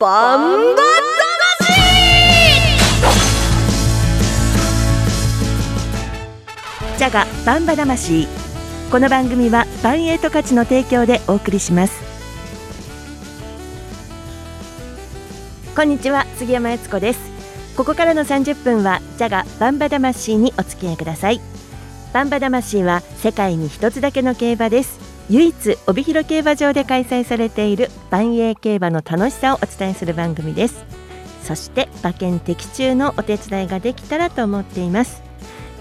バンバジャガバンバ魂。この番組はバンエイト価値の提供でお送りします。こんにちは杉山悦子です。ここからの30分はジャガバンバ魂にお付き合いください。バンバ魂は世界に一つだけの競馬です。唯一帯広競馬場で開催されている万栄競馬の楽しさをお伝えする番組です。そして馬券的中のお手伝いができたらと思っています。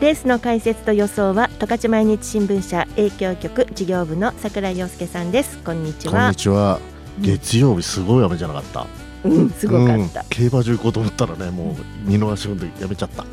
レースの解説と予想は十勝毎日新聞社営業局事業部の桜井陽介さんです。こんにちは。こんにちは。月曜日すごい雨じゃなかった、うん、すごかった、うん競馬場行こうと思ったらねもう二の足踏んでやめちゃった、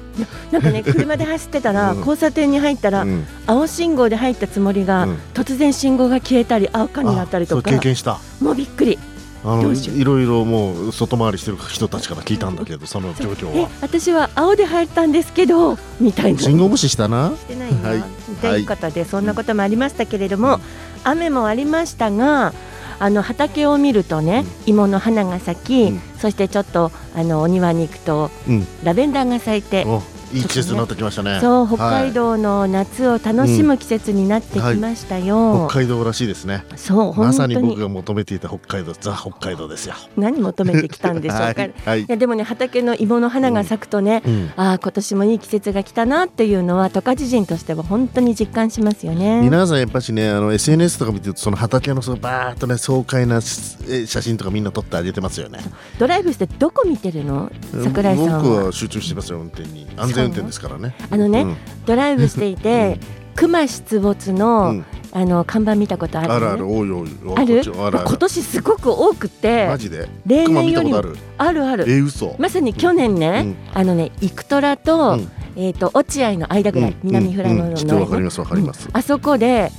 なんかね 車で走ってたら、うん。交差点に入ったら、うん。青信号で入ったつもりが、うん。突然信号が消えたり赤になったりとあか経験した。もうびっくり。あのいろいろもう外回りしてる人たちから聞いたんだけどその状況えは私は青で入ったんですけどみたいな。信号無視したな。してないな、はい。ということでそんなこともありましたけれども、雨もありましたがあの畑を見るとね、芋の花が咲き、うん。そしてちょっとあのお庭に行くとうん。ラベンダーが咲いて、おいい季節になってきましたね。そう北海道の夏を楽しむ季節になってきましたよ。はい。北海道らしいですね。そう本まさに僕が求めていた北海道ザ北海道ですよ。何求めてきたんでしょうか。はい。やでもね畑の芋の花が咲くとね、うん。ああ今年もいい季節が来たなっていうのは十勝人としては本当に実感しますよね。皆さんやっぱしねあの SNS とか見てるとその畑のそのバーっとね爽快なえ写真とかみんな撮ってあげてますよね。ドライブしてどこ見てるの？桜井さんは。僕は集中してますよ運転に。安全運転ですからね。あのね、うん。ドライブしていて、熊出没の、うん。あの看板見たことあるあるある。多い多いある？今る年すごく多くてマジで？例熊年よりも。ある？あるある。え嘘。まさに去年ね、あのね生虎と、うん。えっ、と落合の間ぐらい、うん。南富良野の、うんうんわかりますわかります。あそこで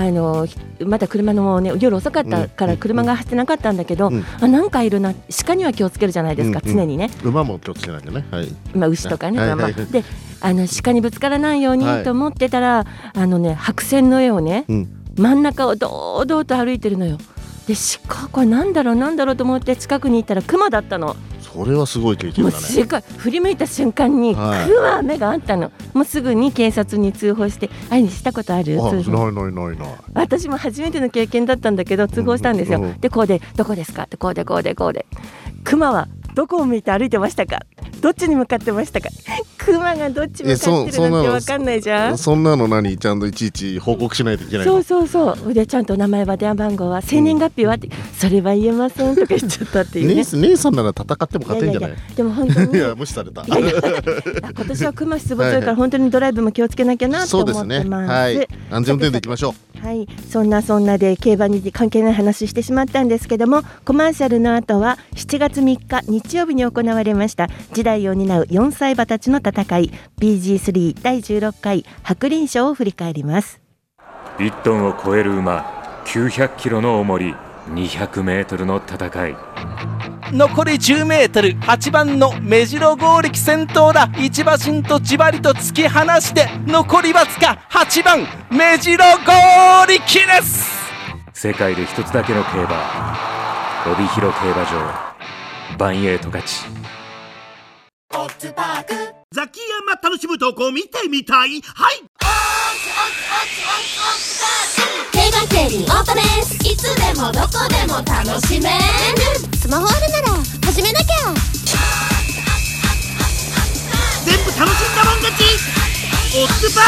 あのひまだ車のね夜遅かったからうん車が走ってなかったんだけど、うん。あなんかいるな鹿には気をつけるじゃないですか、うんうん。常にね、馬も気をつけなきゃね。はい。まあ、牛とかね、はい。はいはい。であの鹿にぶつからないようにはい。と思ってたら、あのね白線の絵をねうん。真ん中を堂々と歩いてるのよ。で鹿これなんだろうなんだろうと思って近くに行ったら熊だったの。それはすごい経験だね。もうすごい。振り向いた瞬間にはい。熊目があったの。もうすぐに警察に通報してあれにしたことある？あないないないない。私も初めての経験だったんだけど通報したんですよ。うん。うんでこうでどこですか？ってこうでこうでこうで。熊はどこを向いて歩いてましたか？どっちに向かってましたか？熊がどっち向かってるなんてわかんないじゃん。そんなの何ちゃんといちいち報告しないといけないの？そうそうそう。でちゃんと名前は電話番号は生年月日はって、それは言えませんとか言っちゃったっていうね。姉さんなら戦っても勝てんじゃない？でも本当に。いや無視された。今年は熊出没だから本当にドライブも気をつけなきゃなとそう思ってます。はい。安全運転でいきましょう。はい、そんなそんなで競馬に関係ない話してしまったんですけどもコマーシャルの後は7月3日日曜日に行われました。時代を担う4歳馬たちの戦い BG3 第16回白輪賞を振り返ります。1トンを超える馬900キロの重り200メートルの戦い。残り 10m8 番の目白剛力先頭だ。一馬身とじわりと突き放して残りわずか8番目白剛力です。世界で一つだけの競馬帯広競馬場。バンエイト勝ちザキヤマ楽しむとこ見てみたい。はい。競馬競輪オートレースいつでもどこでも楽しめる。スマホあるなら始めなきゃ。全部楽しんだもん勝ち。オッズパ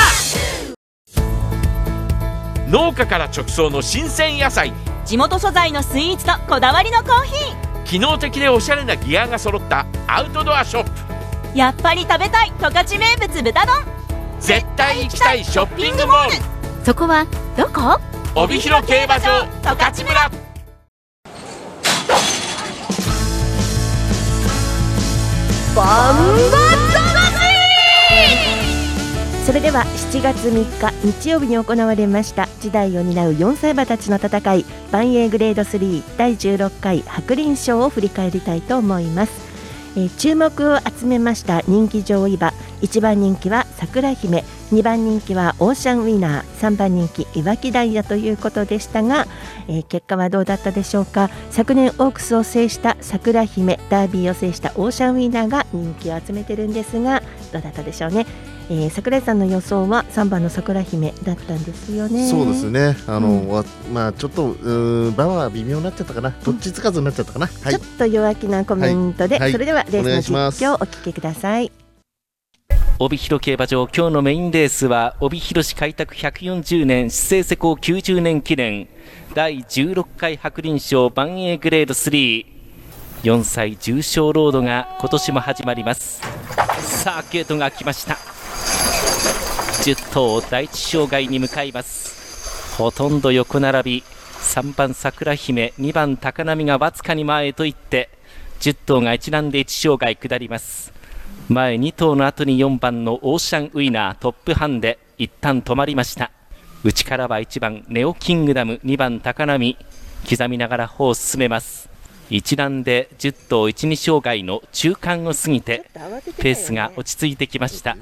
ー農家から直送の新鮮野菜。地元素材のスイーツとこだわりのコーヒ機能的でおしゃれなギアが揃ったアウトドアショップ。ーやっぱり食べたい十勝名物豚丼。絶対行きたいショッピングモール。そこはどこ？帯広競馬場十勝村。バンバそれでは7月3日日曜日に行われました時代を担う4歳馬たちの戦い万栄グレード3第16回白輪賞を振り返りたいと思います、え注目を集めました人気上位馬。1番人気は桜姫。2番人気はオーシャンウィナー。3番人気いわきダイヤということでしたが、えー結果はどうだったでしょうか。昨年オークスを制した桜姫。ダービーを制したオーシャンウィナーが人気を集めてるんですがどうだったでしょうね、えー、桜井さんの予想は3番の桜姫だったんですよね。そうですね。あの、うん。わまあちょっとうーん場は微妙になっちゃったかな。どっちつかずになっちゃったかな、はい。ちょっと弱気なコメントで、はい。はいそれではレースの実況をお聞きください。帯広競馬場今日のメインレースは帯広市開拓140年市政施行90年記念。第16回白輪賞万栄グレード34歳重賞ロードが今年も始まります。さあゲートが開きました10頭第一障害に向かいます。ほとんど横並び。3番桜姫。2番高波がわずかに前へと行って10頭が一覧で1障害下ります。前2頭の後に4番のオーシャンウィナートップハンで一旦止まりました。内からは1番ネオキングダム。2番高波。刻みながら歩を進めます。一覧で10頭12障害の中間を過ぎてペースが落ち着いてきました。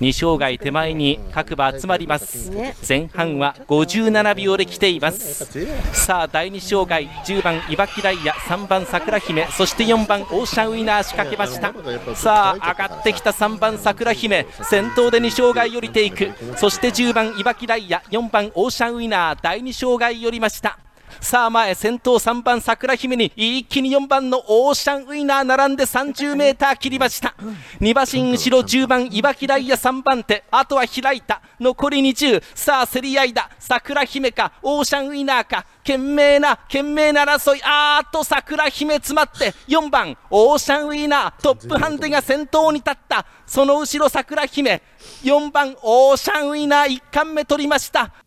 2障害手前に各馬集まります。前半は57秒で来ています。さあ第2障害10番いばきダイヤ3番桜姫そして4番オーシャンウィナー仕掛けました。さあ上がってきた3番桜姫先頭で2障害降りていく。そして10番いばきダイヤ4番オーシャンウィナー第2障害降りましたさあ前先頭3番桜姫に一気に4番のオーシャンウィナー並んで30メーター切りました。2馬身後ろ10番いばきダイヤ3番手。あとは開いた残り20さあ競り合いだ。桜姫か。オーシャンウィナーか。懸命な懸命な争い。あーっと桜姫詰まって。4番。オーシャンウィナー。トップハンデが先頭に立った。その後ろ桜姫。4番。オーシャンウィナー。1冠目取りました。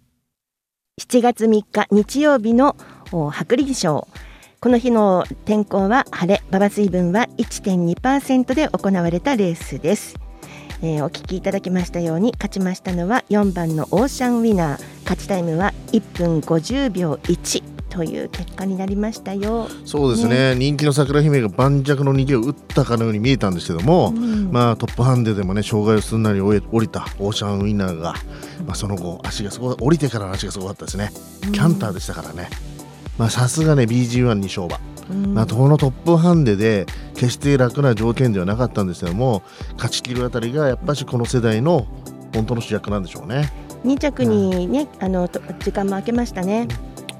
7月3日日曜日の薄利賞。この日の天候は晴れ馬場水分は1.2%で行われたレースです、えーお聞きいただきましたように勝ちましたのは4番のオーシャンウィナー。勝ちタイムは1分50秒1という結果になりましたよ。そうですね。人気の桜姫が盤石の逃げを打ったかのように見えたんですけども、うん。まあトップハンデでもね障害をすんなり降りたオーシャンウィナーが、まあ、その後足がすごい降りてからの足がすごかったですね、キャンターでしたからね。まあさすがね BG1 に勝馬うん。まあ、このトップハンデで決して楽な条件ではなかったんですけども勝ち切るあたりがやっぱしこの世代の本当の主役なんでしょうね。2着にね、あのと時間も空けましたね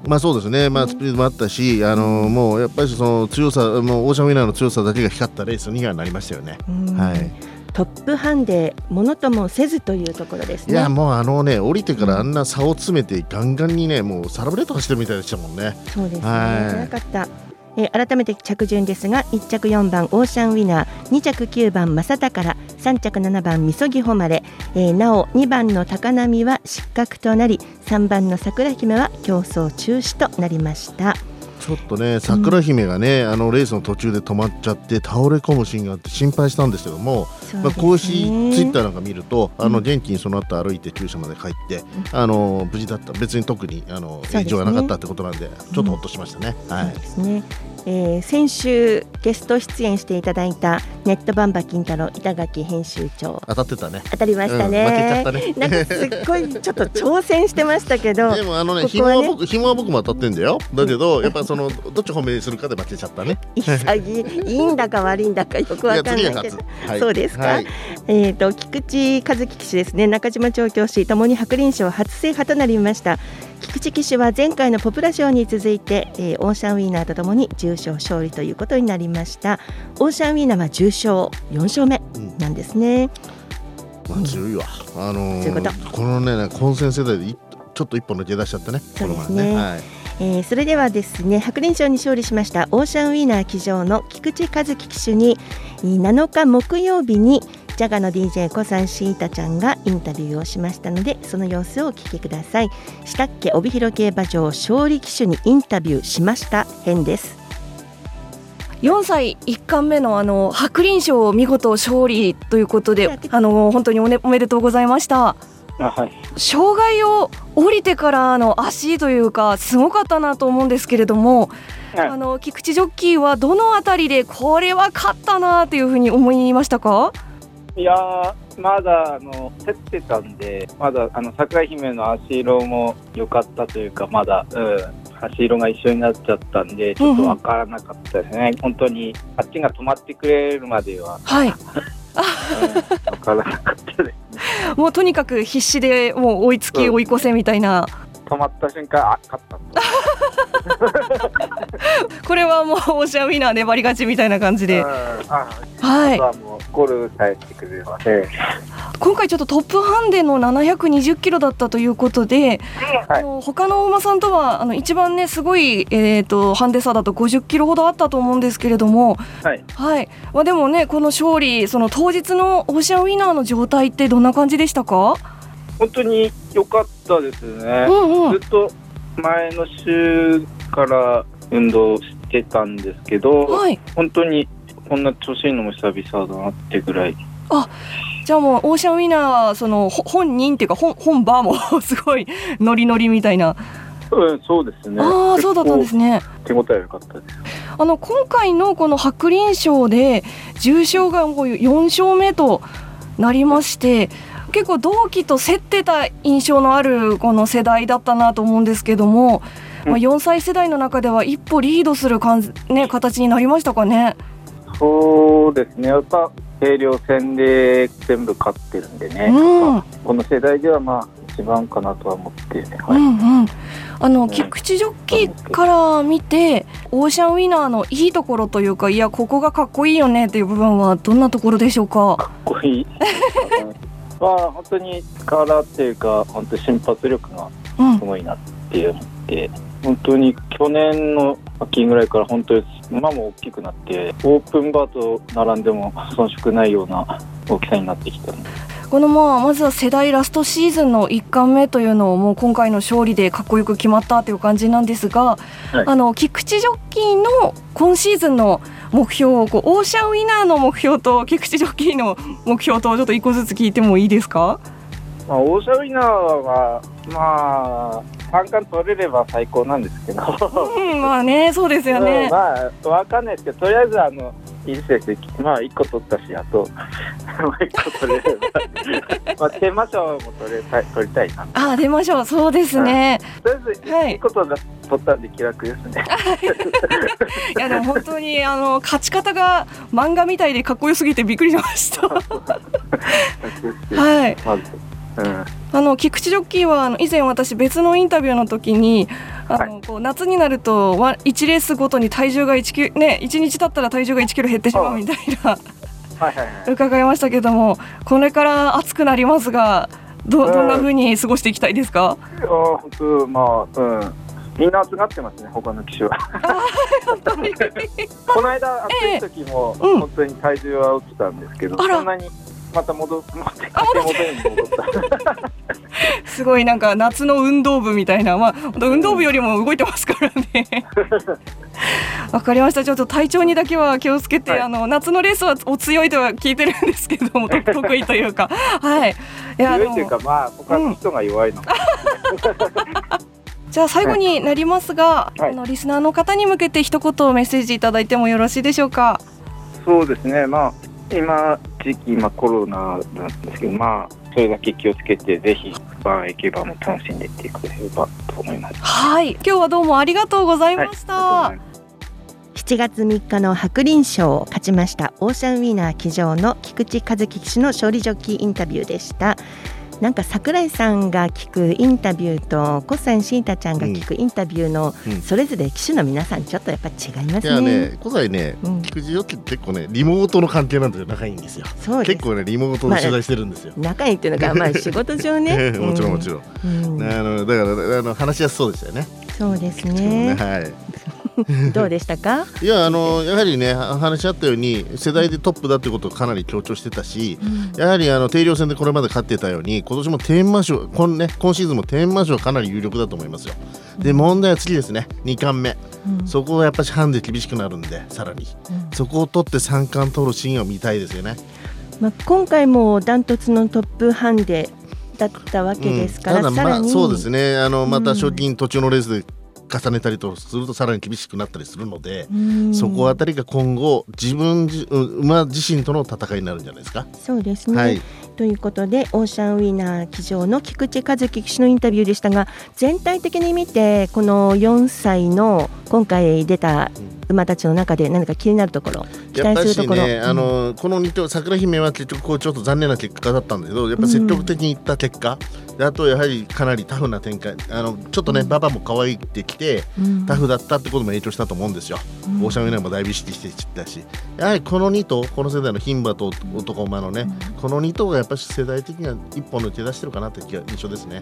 まあそうですね、まあ、スピードもあったし、あのもうやっぱりその強さ、もうオーシャンウィナーの強さだけが光ったレースにはなりましたよね。うん。はい、トップハンデものともせずというところですね。いやもうあのね降りてからあんな差を詰めてガンガンにねもうサラブレッド走ってるみたいでしたもんね。そうですね、はい。早かった。えー改めて着順ですが1着4番オーシャンウィナー2着9番正宝3着7番みそぎほまれ、えーなお2番の高波は失格となり3番の桜姫は競争中止となりました。ちょっとね桜姫がね、あのレースの途中で止まっちゃって倒れ込むシーンがあって心配したんですけども、まあ、公式ツイッターなんか見るとあの元気にその後歩いて厩舎まで帰って、あの無事だった。別に特にあの異常がなかったってことなんでちょっとほっとしましたね。はい。ね、えー先週ゲスト出演していただいたネットバンバ金太郎板垣編集長。当たってたね。当たりましたね,、うん負けちゃったね。なんかすっごいちょっと挑戦してましたけど でもあのねここはね紐は僕紐は僕も当たってんだよ。だけどやっぱそのどっち褒めするかで負けちゃったね。潔いいいんだか悪いんだかよくわかんないけど。はい。そうですか、はい。えっ、と菊池和樹騎手ですね。中島調教師ともに白輪賞初制覇となりました菊池騎手は前回のポプラ賞に続いて、えーオーシャンウィーナーとともに重賞勝利ということになりました。オーシャンウィーナーは重賞4勝目なんですね、まあ強いわあのーこのね混戦世代でいちょっと一歩抜け出しちゃってね。そうですね。この前はい。えーそれではですね白輪賞に勝利しましたオーシャンウィーナー騎乗の菊池和樹騎手にえー7日木曜日にジャガの DJ 小さんシータちゃんがインタビューをしましたのでその様子をお聞きください。下っ家帯広競馬場勝利騎手にインタビューしました。編です。4歳1冠目のあの白輪賞を見事勝利ということであの本当にお,、ね、おめでとうございました。はい。障害を降りてからの足というかすごかったなと思うんですけれども、あの菊池ジョッキーはどのあたりでこれは勝ったなというふうに思いましたか？いやーまだあの競ってたんで、まだあの桜姫の足色も良かったというか、まだ、うん、足色が一緒になっちゃったんで、ちょっとわからなかったですね、本当にあっちが止まってくれるまでは、はい。わからなかったです。もうとにかく必死でもう追いつき追い越せみたいな。止まった瞬間、あ勝った これはもうオーシャンウィナー粘り勝ちみたいな感じで。はいはゴールさえしてくれれば、え今回ちょっとトップハンデの720キロだったということで、あの他の馬さんとはあの一番ねすごいえっ、とハンデ差だと50キロほどあったと思うんですけれども、えはい。はい。まあでもねこの勝利その当日のオーシャンウィナーの状態ってどんな感じでしたか？本当に良かったですね、うんうんずっと前の週から運動してたんですけど、はい。本当にこんな調子いいのも久々だなってぐらい、じゃあもうオーシャンウィナーそのほ本人っていうか本本場も すごいノリノリみたいな。うん、そうですね、ああそうだったんですね。手応え良かったです。あの今回のこの白輪賞で重賞がもう4勝目となりまして結構同期と競ってた印象のあるこの世代だったなと思うんですけども、まあ、4歳世代の中では一歩リードする感じ、ね、形になりましたかね？そうですね、やっぱ軽量戦で全部勝ってるんでね、うん。この世代ではまあ一番かなとは思ってね、うはい。んうん、あの菊池ジョッキーから見てオーシャンウィナーのいいところというかいやここがかっこいいよねっていう部分はどんなところでしょうか？かっこいい。まあ本当に力っていうか、本当瞬発力がうん。すごいなって思って、本当に去年の秋ぐらいから本当に馬も大きくなって、オープンバーと並んでも遜色ないような大きさになってきた。このまあまずは世代ラストシーズンの1冠目というのをもう今回の勝利でかっこよく決まったという感じなんですが、はい。あの菊池ジョッキーの今シーズンの目標をこうオーシャンウィナーの目標と菊池ジョッキーの目標とちょっと一個ずつ聞いてもいいですか？まあ、オーシャンウィナーは、まあ、三冠取れれば最高なんですけど、うん、まあねそうですようんね。まあ、わかんないですけど、とりあえず、あの、いい成績、まあ、1個取ったし、あと、もう1個取れれば、まあ、テーマ賞も取れたい取りたいな。あ出ましょうそうですね。とりあえず、はい1個取ったんで気楽ですね。いやでも本当にあの勝ち方が漫画みたいでかっこよすぎてびっくりしました。はい。ま。あの菊池ジョッキーはあの以前私別のインタビューの時にあの、こう夏になるとわ1レースごとに体重が1キロね1日経ったら体重が1キロ減ってしまうみたいなはいはいはい。伺いましたけどもこれから暑くなりますがどどんな風に過ごしていきたいですか？いや本当、まあ、うん。みんな集まってますね、他の機種は。この間、暑い時も、うん本当に体重は落ちたんですけど、あらそんなにまた戻持ってきて。元に戻った。すごいなんか夏の運動部みたいな。まあ運動部よりも動いてますからね。わかりました。ちょっと体調にだけは気をつけて、はい。あの夏のレースはお強いとは聞いてるんですけどもと 得意というか。はい。いや強いというか、まあ、他の人が弱いの。か。じゃあ最後になりますが、はい。あのリスナーの方に向けて一言メッセージいただいてもよろしいでしょうか？そうですね、まあ、今、時期、まあ、コロナなんですけど、まあ、それだけ気をつけて、ぜひ、バンエケバも楽しんでいってくれればと思います。はい、今日はどうもありがとうございました。はい7月3日の白輪賞を勝ちましたオーシャンウィナー騎乗の菊池和樹騎手の勝利ジョッキーインタビューでしたなんか桜井さんが聞くインタビューと小山慎太ちゃんが聞くインタビューのうん。それぞれ騎手の皆さんちょっとやっぱ違いまいやすねね、小西ねうん、菊池よって結構ね、リモートの関係なんで仲いいんです。よ。そう結構ね、リモートで取材してるんですよ。仲いいっていうのがまあ 仕事上ね。もちろんもちろん、うん。あのだからあの話しやすそうでしたよね。そうですね。ねはい。どうでしたか？いやあのやはりね話し合ったように世代でトップだってことをかなり強調してたし、やはりあの定量戦でこれまで勝ってたように今年も天満賞今,、ね、今シーズンも天満賞かなり有力だと思いますよ。で問題は次ですね。2冠目、うん。そこはやっぱしハンデ厳しくなるんでさらに、そこを取って3冠取るシーンを見たいですよね。まあ、今回もダントツのトップハンデだったわけですから、うん。たださらに、まあそうですね。あのまたうん。賞金途中のレースで重ねたりとするとさらに厳しくなったりするのでうん。そこあたりが今後自分馬自身との戦いになるんじゃないですか。そうですね、はい。ということでオーシャンウィナー騎乗の菊池和樹騎手のインタビューでしたが全体的に見てこの4歳の今回出た馬たちの中で何か気になるところ期待するところ、しね、あのこの2頭桜姫は結局こうちょっと残念な結果だったんだけどやっぱ積極的にいった結果、であとやはりかなりタフな展開あのちょっとね、馬場も可愛いってきて、うん。タフだったってことも影響したと思うんですよ、うん。オーシャンウィナーもだいぶ意識してたし。やはりこの2頭この世代の牝馬と男馬のね、この2頭がやっぱり世代的には一本抜け出してるかなって気が印象ですね。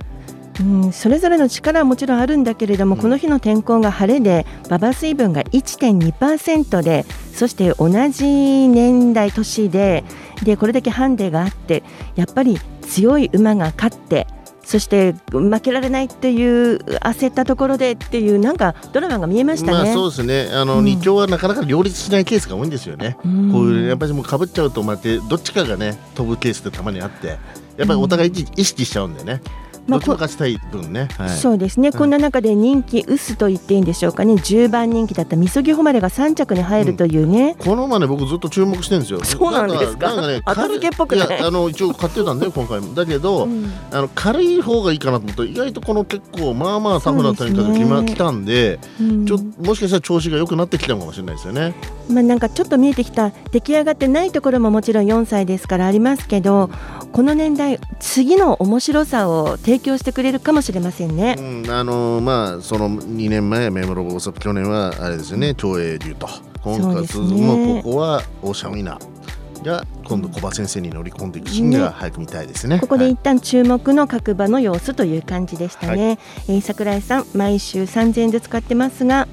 うん、それぞれの力はもちろんあるんだけれども、この日の天候が晴れで馬場水分が1.2%でそして同じ年代年ででこれだけハンデがあってやっぱり強い馬が勝ってそして負けられないっていう焦ったところでっていうなんかドラマが見えましたね。まあそうですね。あの、うん二強はなかなか両立しないケースが多いんですよね。うんこういうやっぱりもう被っちゃうとまてどっちかがね飛ぶケースってたまにあって、やっぱりお互い意識しちゃうんでね。まあどっちも勝ちたい分ね。はい。そうですね、こんな中で人気薄と言っていいんでしょうかね。10番人気だったみそぎほまれが3着に入るというね、この馬ね僕ずっと注目してるんですよ。そうなんですか？なんかね後付けっぽくない。あの一応買ってたんだよ今回も。だけど、うん。あの軽い方がいいかなと思ったら意外とこの結構まあまあタフな展開が決まそうですね。来たんで、うん。ちょもしかしたら調子が良くなってきたのかもしれないですよね。まあ、なんかちょっと見えてきた。出来上がってないところももちろん4歳ですからありますけどこの年代次の面白さを提供してくれるかもしれませんね。うん、あのまあその2年前目黒坊去年はあれですよね長英龍と今回そうですねもうここはオーシャンウィナーが今度小葉先生に乗り込んでいくシーンが早く見たいですね。ここで一旦注目の各馬の様子という感じでしたね。えー桜井さん毎週3000円ずつ買ってますが。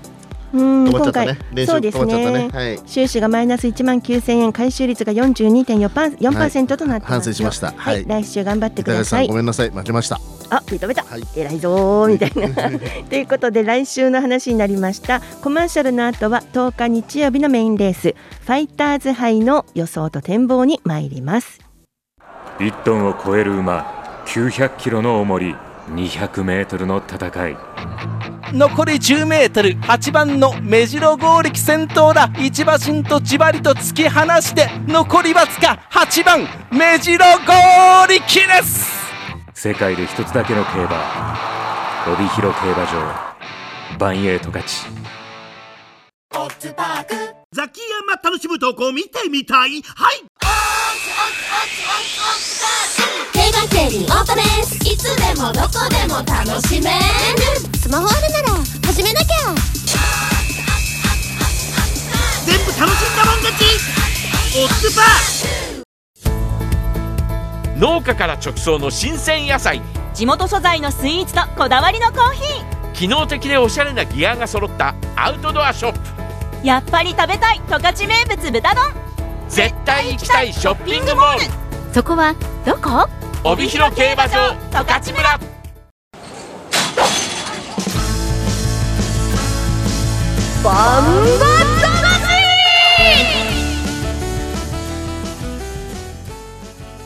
うーん今回。そうですね。ね。はい。収支がマイナス1万9000円回収率が42.4%となってますよ、反省しました。はい、はい。来週頑張ってください。んごめんなさい。負けました。あ認めた、偉いぞーみたいな。ということで来週の話になりました。コマーシャルの後は10日日曜日のメインレース。ファイターズ杯の予想と展望に参ります。1トンを超える馬900キロの重り200メートルの戦い。残り 10m8 番の目白剛力先頭だ。一馬身とじわりと突き放して残りわずか8番目白剛力です。世界で一つだけの競馬。帯広競馬場。バンエイト勝ちザキヤマ楽しむ投稿見てみたい。はい競馬競輪オートレースいつでもどこでも楽しめる。スマホあるなら始めなきゃ。全部楽しんだもん勝ち。オッズパー農家から直送の新鮮野菜。地元素材のスイーツとこだわりのコーヒー。機能的でおしゃれなギアが揃ったアウトドアショップ。やっぱり食べたい十勝名物豚丼絶対行きたいショッピングモール。そこはどこ？帯広競馬場十勝村。バンバ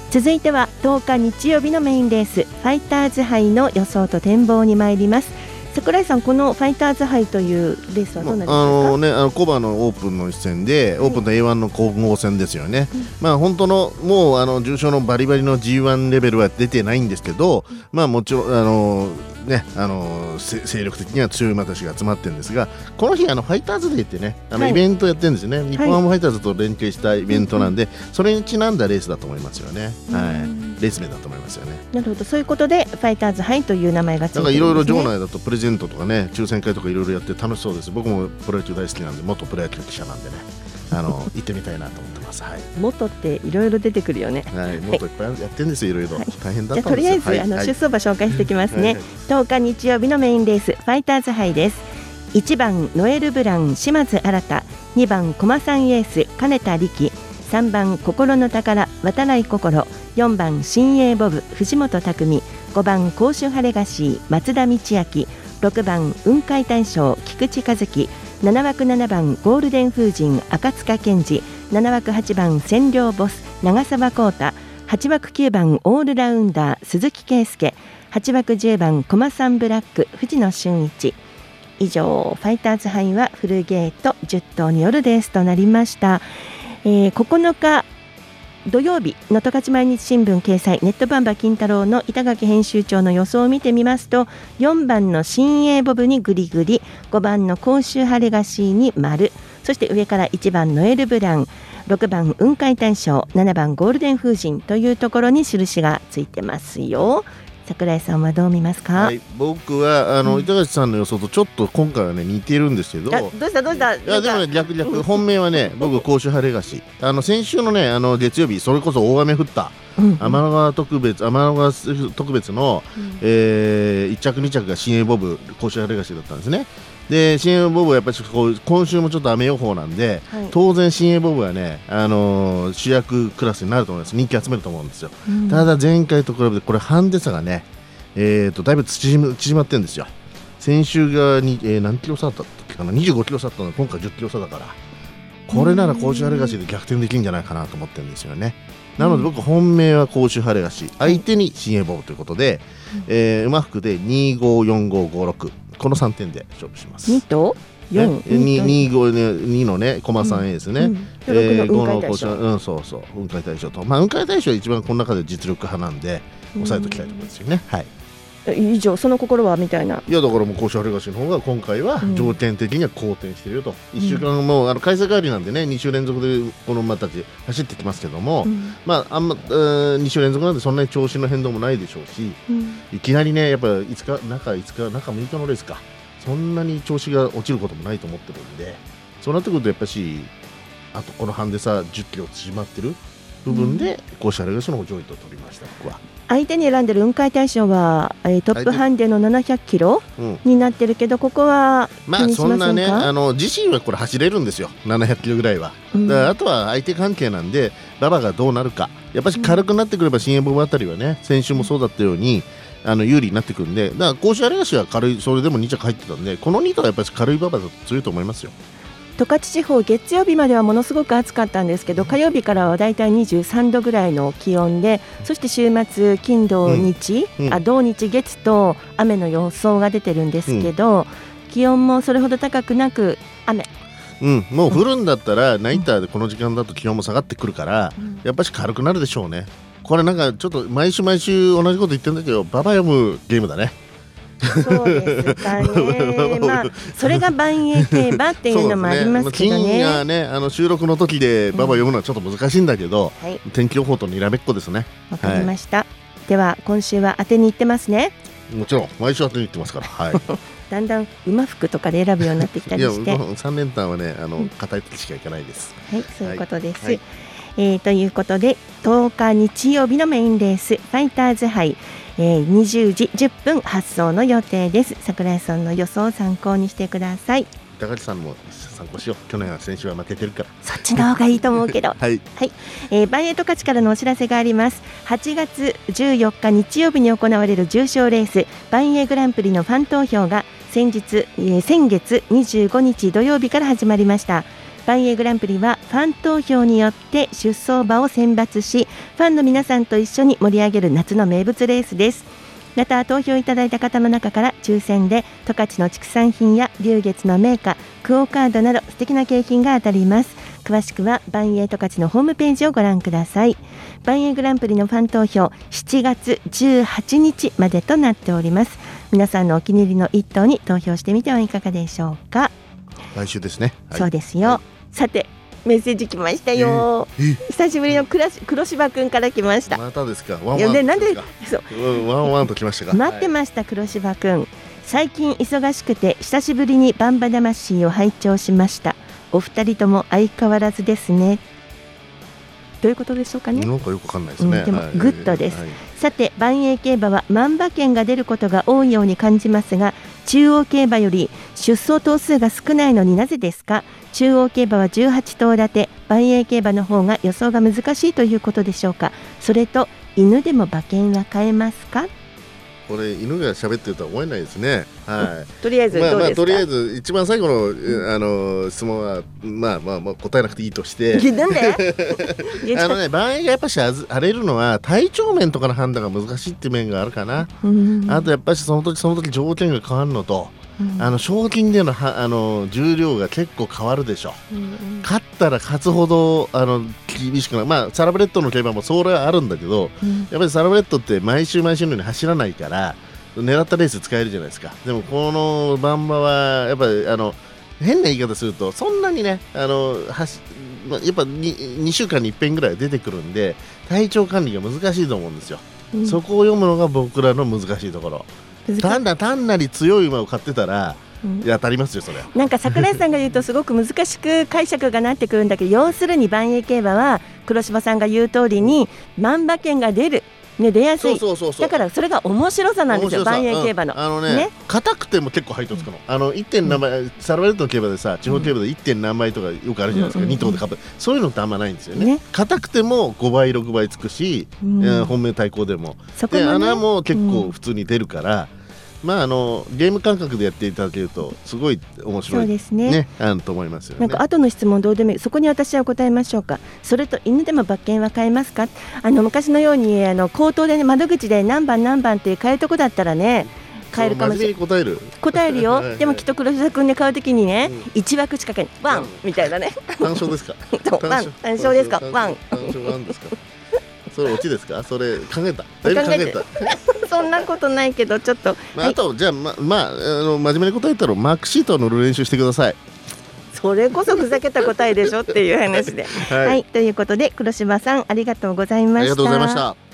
続いては10日日曜日のメインレースファイターズ杯の予想と展望に参ります桜井さんこのファイターズ杯というレースはどうなりあますか？のね、あのコバのオープンの一戦で、オープンと A1 の混合戦ですよね。まあ本当のもうあの重賞のバリバリの G1 レベルは出てないんですけど、まあもちろんあのねあのせ勢力的には強い馬たちが集まってるんですが、この日あのファイターズデーってね、あのはい。イベントやってるんですよね。日本ハムファイターズと連携したイベントなんで、それにちなんだレースだと思いますよね。はい、レース名だと思いますよね。なるほど。そういうことでファイターズ杯という名前がついてなんかるんです、ね、いろいろ場内だとプレゼントとかね抽選会とかいろいろやって楽しそうです。僕もプロ野球大好きなんで元プロ野球記者なんでねあの行ってみたいなと思ってます。はい、元っていろいろ出てくるよね。はい、もっといっぱいやってるんですよいろい。ろ大変だじゃあとったんですよ。りあえず、あの出走馬紹介していきますね、はい。はい10日日曜日のメインレースファイターズ杯です。1番ノエル・ブラン島津新2番駒さんエース金田力。3番心の宝渡来心。4番新鋭ボブ藤本匠。5番甲州ハレガシー松田道明。6番雲海大将菊池和樹7枠7番ゴールデン風神赤塚健二7枠8番千両ボス長澤浩太8枠9番オールラウンダー鈴木圭介8枠10番コマサンブラック藤野俊一。以上ファイターズ杯はフルゲート10頭によるレースとなりました、えー9日土曜日能登勝毎日新聞掲載ネットバンバ金太郎の板垣編集長の予想を見てみますと4番の新鋭ボブにグリグリ5番の甲州ハレガシーに丸そして上から1番ノエルブラン6番雲海大賞7番ゴールデン風神というところに印がついてますよ。桜井さんはどう見ますか、はい、僕はあの、板橋さんの予想とちょっと今回はね似てるんですけど。あどうしたどうした？いやでもね逆逆本命はね僕甲州晴れ菓子。あの先週のねあの月曜日それこそ大雨降った。うん天の川特別天の川特別の、えー、1着2着が新鋭ボブ甲州晴れ菓子だったんですねで新鋭ボブはやっぱり今週もちょっと雨予報なんで、はい。当然新鋭ボブはね、あのー主役クラスになると思います。人気集めると思うんですよ、うん。ただ前回と比べてこれハンデ差がねえー、とだいぶ縮ま縮まってるんですよ。先週がに、えー何キロ差だったっけかな？25キロ差だったの。で今回10キロ差だから。これなら甲州晴れ菓子で逆転できるんじゃないかなと思ってるんですよね。なので僕本命は甲州晴れ菓子相手に新鋭ボブということで、えー馬服で254556この3点で勝負します。2と？4 2 5ね2のね駒3 A ですね、うん。で6の雲海大五賞のうんそうそう。雲海大賞と。まあ雲海大賞は一番この中で実力派なんで抑えておきたいところですよね、はい以上その心はみたいな。いやだからもう甲子の方が今回はうん。条件的には好転してるよと、1週間もうあの開催代わりなんでね2週連続でこの馬たち走ってきますけども、うん。まああんま、えー、2週連続なんでそんなに調子の変動もないでしょうしうん。いきなりねやっぱ5日中5日中6日のレースか。そんなに調子が落ちることもないと思ってるんでそうなってくるとやっぱしあとこのハンデ差10キロ縮まってる部分で甲州晴れ菓子の方上位と取りました僕は。相手に選んでる雲海大賞は、えートップハンデの700キロうん。になってるけどここはまあ気にしませんか？そんなねあの自身はこれ走れるんですよ。700キロぐらいは、うん。だからあとは相手関係なんで馬場がどうなるか。やっぱし軽くなってくれば新エボブあたりはね先週もそうだったようにあの有利になってくるんで。だから甲州荒橋は軽いそれでも2着入ってたんでこの2頭はやっぱり軽い馬場だと強いと思いますよ十勝地方月曜日まではものすごく暑かったんですけど火曜日からはだいたい23度ぐらいの気温でそして週末金土日、うん。うん。あ土日月と雨の予想が出てるんですけど、気温もそれほど高くなく雨。うん、もう降るんだったらナイターでこの時間だと気温も下がってくるから、やっぱし軽くなるでしょうね。これなんかちょっと毎週毎週同じこと言ってるんだけど馬場読むゲームだねそうですかね。まあそれが万栄競馬っていうのもありますけどそうですね。金がね。あの収録の時で馬場読むのはちょっと難しいんだけど、はい。天気予報とにらめっこですねわかりました、では今週は当てに行ってますねもちろん毎週当てに行ってますから。はい。だんだん馬服とかで選ぶようになってきたりして。3連単はねあの硬い時しか行かないです。はい、そういうことです。はい。えーということで10日日曜日のメインレースファイターズ杯、えー、20時10分発送の予定です。桜井さんの予想を参考にしてください。高橋さんも参考しよう。去年は先週は負けてるから。そっちの方がいいと思うけど。はい。はい、えー、バンエイト勝ちからのお知らせがあります。8月14日日曜日に行われる重賞レースバンエイグランプリのファン投票が先日、えー先月25日土曜日から始まりました。バンエイグランプリはファン投票によって出走馬を選抜しファンの皆さんと一緒に盛り上げる夏の名物レースです。また投票いただいた方の中から抽選で十勝の畜産品や龍月の銘菓クオカードなど素敵な景品が当たります。詳しくはバンエイ十勝のホームページをご覧ください。バンエイグランプリのファン投票7月18日までとなっております。皆さんのお気に入りの一頭に投票してみてはいかがでしょうか、来週ですね、はい。そうですよ、さてメッセージ来ましたよ、え久しぶりの黒し黒柴くんから来ました。またですか？ワンワンでなんでそう。うんワンワンときましたか？待ってました黒柴くん。最近忙しくて久しぶりにばんば魂を拝聴しました。お二人とも相変わらずですねどういうことでしょうかね。なんかよくわかんないですね、うんでもはい。グッドです。はい。さてばんえい競馬は万馬券が出ることが多いように感じますが中央競馬より出走頭数が少ないのになぜですか？中央競馬は18頭立て。万栄競馬の方が予想が難しいということでしょうか？それと犬でも馬券は買えますか？これ犬が喋ってるとは思えないですね。はい。とりあえずまあどうですか？まあとりあえず一番最後の、えあの質問はまあまあまあ答えなくていいとして。なんで？あのね場合がやっぱし荒れるのは体調面とかの判断が難しいって面があるかな。うんあとやっぱしその時その時条件が変わるのと。うん。あの賞金でのはあの重量が結構変わるでしょ、勝ったら勝つほどあの厳しくなる、まあ、サラブレッドの競馬もそれはあるんだけど、うん。やっぱりサラブレッドって毎週毎週のように走らないから狙ったレース使えるじゃないですか。でもこのバン馬はやっぱりあの変な言い方するとそんなにねあの走まあやっぱ 2, 2週間に1遍ぐらい出てくるんで体調管理が難しいと思うんですよ、うん。そこを読むのが僕らの難しいところ単な単なり強い馬を買ってたら、当たりますよそれ。はなんか桜井さんが言うとすごく難しく解釈がなってくるんだけど要するに万栄競馬は黒柴さんが言う通りに万馬券が出る、ね、出やすい。そうそうそうそう。だからそれが面白さなんですよ万栄競馬の。うん。あのねね。硬くても結構配当つくの、あの 1. 点何倍、サラバレットの競馬でさ地方競馬で 1. 点何倍とかよくあるじゃないですか、うん。うんうん2頭で株そういうのってあんまないんですよね。ね。硬くても5倍6倍つくし、うん。えー本命対抗でも。そこもね。で穴も結うん。構普通に出るから、まああのゲーム感覚でやっていただけるとすごい面白いそうですね。あのと思いますよね。なんか後の質問どうでもいいそこに私は答えましょうか。それと犬でも馬券は買えますか？あの昔のようにあの口頭で、ね、窓口で何番何番って買えるとこだったらね買えるかもしれない。答える。答えるよ。でもきっと黒田君で買うときにね、一枠しか買えない。ワンみたいなね。単勝ですか？単勝。ですか？ワン。単勝ワンですか？それオチですか？それ考えた？だいぶ考えた？そんなことないけどちょっと、まあ、あと、じゃあ、ま、まあ、あの、真面目に答えたら、マークシートを塗る練習してください。それこそふざけた答えでしょっていう話で。は はいい、ということで黒柴さんありがとうございました。ありがとうございました。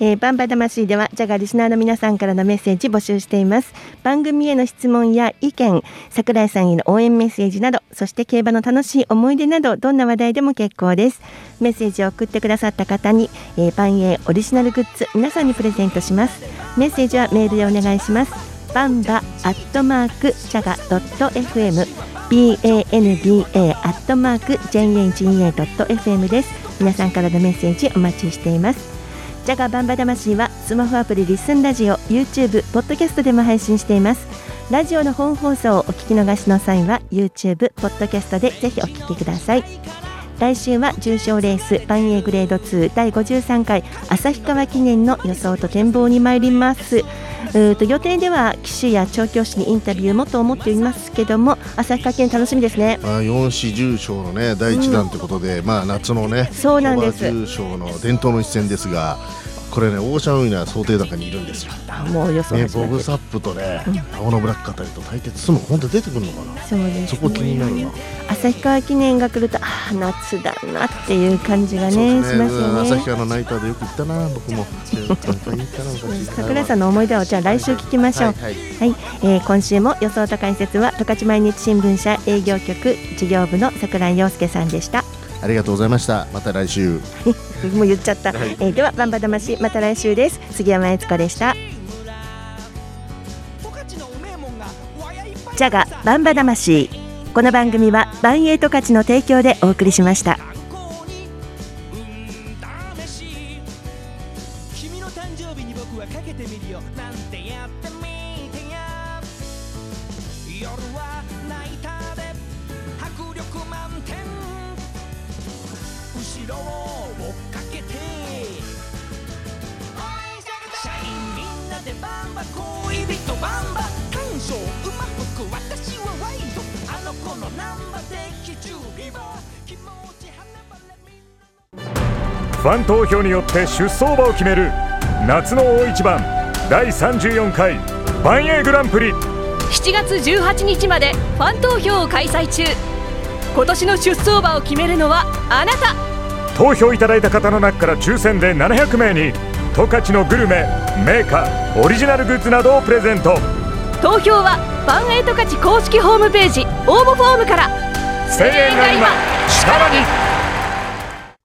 えー、バンバ魂ではジャガリスナーの皆さんからのメッセージ募集しています。番組への質問や意見桜井さんへの応援メッセージなどそして競馬の楽しい思い出などどんな話題でも結構です。メッセージを送ってくださった方に、えー、バンエーオリジナルグッズ皆さんにプレゼントします。メッセージはメールでお願いします。バンバアットマークジャガドット FM banba アットマーク jga.fm です。皆さんからのメッセージお待ちしています。ジャガバンバ魂はスマホアプリリスンラジオ YouTube ポッドキャストでも配信しています。ラジオの本放送をお聞き逃しの際は YouTube ポッドキャストでぜひお聞きください。来週は重賞レースバンエーグレード2第53回旭川記念の予想と展望に参りますうーと予定では騎手や調教師にインタビューもと思っていますけども旭川記念楽しみですねまあ、四子重賞のね、第一弾ということで、まあ、夏のね。そうなんです重賞の伝統の一戦ですが。これね、オーシャンウィナー想定高にいるんですよ。もう予想ね、ボブサップとね、青のブラックあたりと対決するの、本当出てくるのかな。そうですねそこ気になるな。旭川記念が来るとああ夏だなっていう感じがねしますよね旭川のナイターでよく行ったな、僕も。桜井さんの思い出をじゃあ来週聞きましょう。はいはいえー今週も予想と解説は十勝毎日新聞社営業局事業部の桜井陽介さんでした。ありがとうございました。また来週。もう言っちゃった。えーではバンバ魂また来週です。杉山悦子でした。ジャガバンバ魂この番組はバンエイト勝ちの提供でお送りしました。君の誕生日に僕はかけてみるよなんてやってみてや夜は恋人バンバ感傷馬服私はワイドあの子のナンバー的中リバ気持ち跳ねばれファン投票によって出走馬を決める夏の大一番第34回バンエーグランプリ7月18日までファン投票を開催中今年の出走馬を決めるのはあなた投票いただいた方の中から抽選で700名に十勝のグルメメーカーオリジナルグッズなどをプレゼント。投票はファンエイト勝ち公式ホームページ応募フォームから。声援が今力に